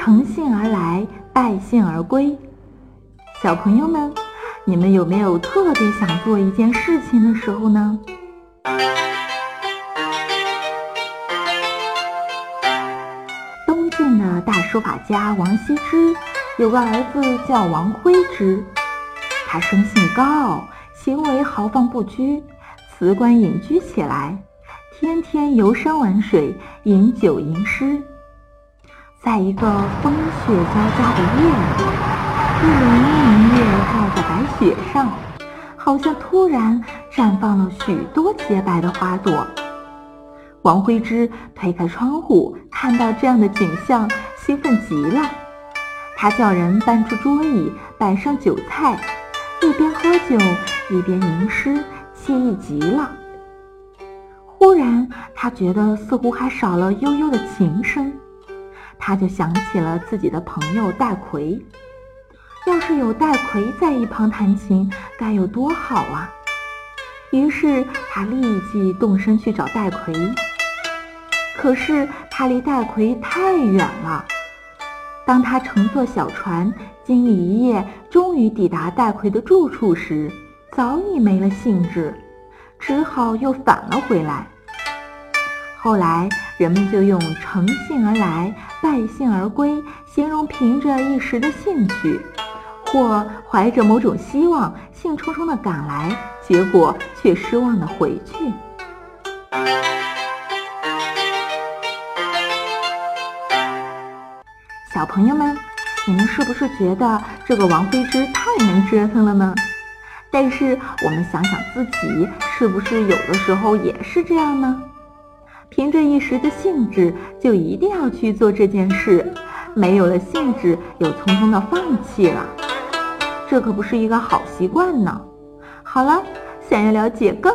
乘兴而来，败兴而归。小朋友们，你们有没有特别想做一件事情的时候呢？东晋的大书法家王羲之有个儿子叫王徽之，他生性高傲，行为豪放不拘，辞官隐居起来，天天游山玩水，饮酒吟诗。在一个风雪交加的夜里，一轮明月照在白雪上，好像突然绽放了许多洁白的花朵。王徽之推开窗户，看到这样的景象，兴奋极了。他叫人搬出桌椅，摆上酒菜，一边喝酒一边吟诗，惬意极了。忽然，他觉得似乎还少了悠悠的琴声，他就想起了自己的朋友戴逵。要是有戴逵在一旁弹琴，该有多好啊！于是他立即动身去找戴逵。可是他离戴逵太远了。当他乘坐小船，经历一夜，终于抵达戴逵的住处时，早已没了兴致，只好又返了回来。后来人们就用“乘兴而来，败兴而归”形容凭着一时的兴趣，或怀着某种希望，兴冲冲地赶来，结果却失望地回去。小朋友们，你们是不是觉得这个王徽之太能折腾了呢？但是我们想想自己，是不是有的时候也是这样呢？凭着一时的兴致，就一定要去做这件事，没有了兴致，又匆匆的放弃了，这可不是一个好习惯呢。好了，想要了解更。